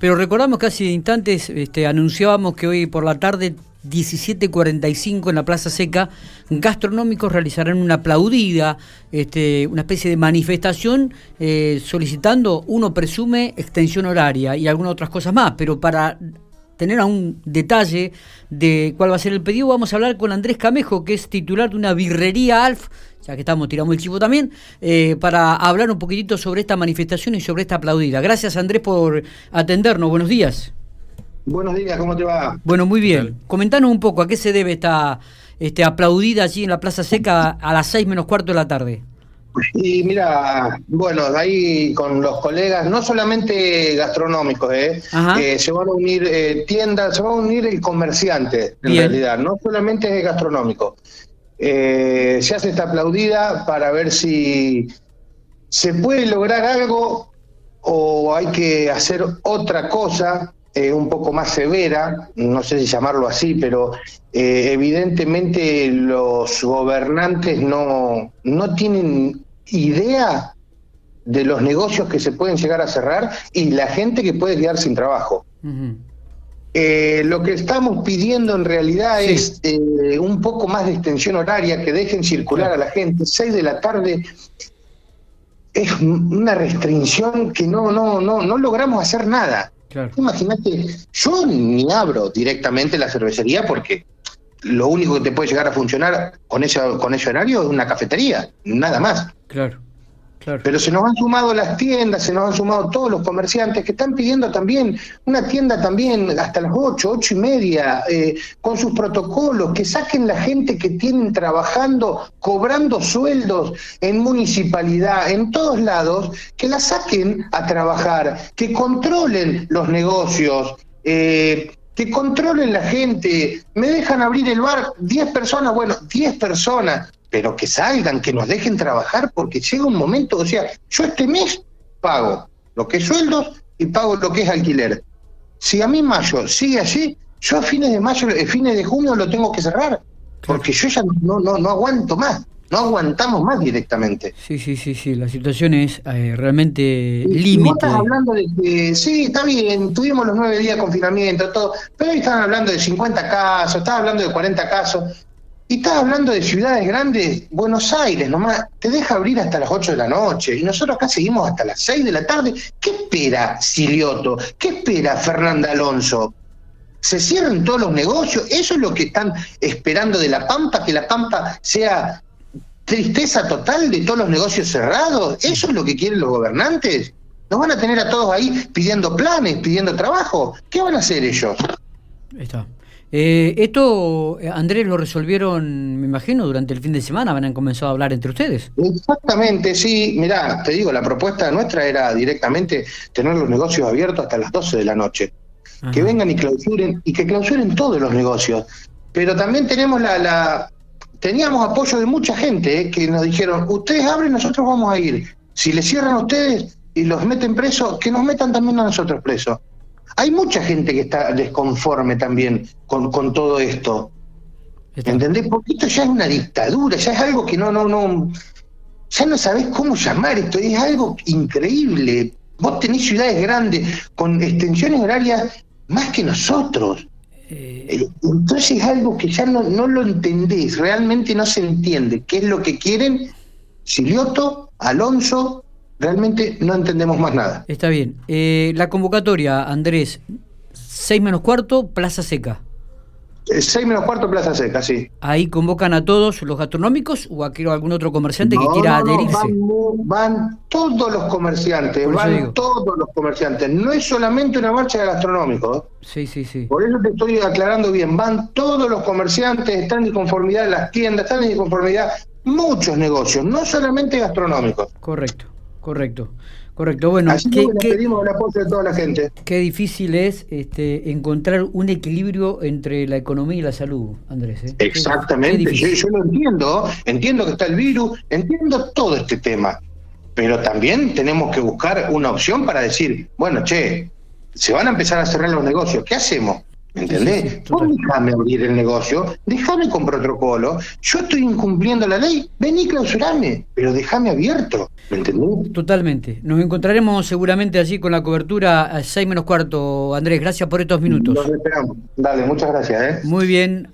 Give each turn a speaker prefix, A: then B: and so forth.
A: Pero recordamos que hace instantes este, anunciábamos que hoy por la tarde 17.45 en la Plaza Seca, gastronómicos realizarán una aplaudida, este, una especie de manifestación eh, solicitando, uno presume, extensión horaria y algunas otras cosas más, pero para tener a un detalle de cuál va a ser el pedido, vamos a hablar con Andrés Camejo, que es titular de una birrería Alf, ya que estamos, tiramos el chivo también, eh, para hablar un poquitito sobre esta manifestación y sobre esta aplaudida. Gracias Andrés por atendernos, buenos días.
B: Buenos días, ¿cómo te va?
A: Bueno, muy bien. Comentanos un poco a qué se debe esta este, aplaudida allí en la Plaza Seca a las seis menos cuarto de la tarde.
B: Y mira, bueno, ahí con los colegas, no solamente gastronómicos, ¿eh? eh se van a unir eh, tiendas, se va a unir el comerciante, en realidad, no solamente es gastronómico. Eh, se hace esta aplaudida para ver si se puede lograr algo o hay que hacer otra cosa un poco más severa, no sé si llamarlo así, pero evidentemente los gobernantes no, no tienen idea de los negocios que se pueden llegar a cerrar y la gente que puede quedar sin trabajo. Eh, lo que estamos pidiendo en realidad es eh, un poco más de extensión horaria, que dejen circular a la gente. Seis de la tarde es una restricción que no, no, no, no logramos hacer nada. Imagínate, yo ni abro directamente la cervecería porque lo único que te puede llegar a funcionar con ese, con ese horario es una cafetería, nada más.
A: Claro.
B: Pero se nos han sumado las tiendas, se nos han sumado todos los comerciantes que están pidiendo también una tienda también hasta las ocho, ocho y media, eh, con sus protocolos, que saquen la gente que tienen trabajando, cobrando sueldos en municipalidad, en todos lados, que la saquen a trabajar, que controlen los negocios, eh, que controlen la gente, me dejan abrir el bar 10 personas, bueno, 10 personas, pero que salgan, que nos dejen trabajar, porque llega un momento, o sea, yo este mes pago lo que es sueldos y pago lo que es alquiler. Si a mí mayo sigue así, yo a fines de mayo, a eh, fines de junio lo tengo que cerrar, porque yo ya no, no, no aguanto más no aguantamos más directamente.
A: Sí, sí, sí, sí, la situación es eh, realmente límite.
B: estás hablando de que, sí, está bien, tuvimos los nueve días de confinamiento, todo, pero hoy están hablando de 50 casos, estás hablando de 40 casos, y estás hablando de ciudades grandes, Buenos Aires nomás, te deja abrir hasta las 8 de la noche, y nosotros acá seguimos hasta las 6 de la tarde. ¿Qué espera Silioto? ¿Qué espera Fernanda Alonso? se cierran todos los negocios, eso es lo que están esperando de la Pampa, que la Pampa sea tristeza total de todos los negocios cerrados. ¿Eso es lo que quieren los gobernantes? ¿Nos van a tener a todos ahí pidiendo planes, pidiendo trabajo? ¿Qué van a hacer ellos?
A: Está. Eh, esto, eh, Andrés, lo resolvieron, me imagino, durante el fin de semana, a comenzado a hablar entre ustedes.
B: Exactamente, sí. Mirá, te digo, la propuesta nuestra era directamente tener los negocios abiertos hasta las 12 de la noche. Que vengan y clausuren, y que clausuren todos los negocios. Pero también tenemos la, teníamos apoyo de mucha gente eh, que nos dijeron, ustedes abren, nosotros vamos a ir. Si le cierran a ustedes y los meten presos, que nos metan también a nosotros presos. Hay mucha gente que está desconforme también con, con todo esto. ¿Entendés? Porque esto ya es una dictadura, ya es algo que no, no, no, ya no sabés cómo llamar esto, es algo increíble. Vos tenés ciudades grandes con extensiones horarias más que nosotros. Eh, eh, entonces es algo que ya no, no lo entendés, realmente no se entiende qué es lo que quieren Silioto, Alonso, realmente no entendemos más nada.
A: Está bien. Eh, la convocatoria, Andrés, 6 menos cuarto, Plaza Seca.
B: 6 menos cuarto, Plaza Seca, sí.
A: ¿Ahí convocan a todos los gastronómicos o a algún otro comerciante que quiera adherirse?
B: van, todos los comerciantes, van todos los comerciantes. No es solamente una marcha de gastronómicos.
A: Sí, sí, sí.
B: Por eso te estoy aclarando bien. Van todos los comerciantes, están en conformidad las tiendas, están en conformidad muchos negocios, no solamente gastronómicos.
A: Correcto, correcto. Correcto, bueno,
B: qué, pedimos el apoyo de toda la gente.
A: Qué difícil es este, encontrar un equilibrio entre la economía y la salud, Andrés. ¿eh?
B: Exactamente, yo, lo entiendo, entiendo que está el virus, entiendo todo este tema, pero también tenemos que buscar una opción para decir, bueno, che, se van a empezar a cerrar los negocios, ¿qué hacemos? ¿Me entendés? déjame abrir el negocio, déjame con protocolo. Yo estoy incumpliendo la ley, vení clausurame, pero déjame abierto. ¿Me entendés?
A: Totalmente. Nos encontraremos seguramente allí con la cobertura a 6 menos cuarto. Andrés, gracias por estos minutos.
B: Nos esperamos. Dale, muchas gracias. ¿eh?
A: Muy bien.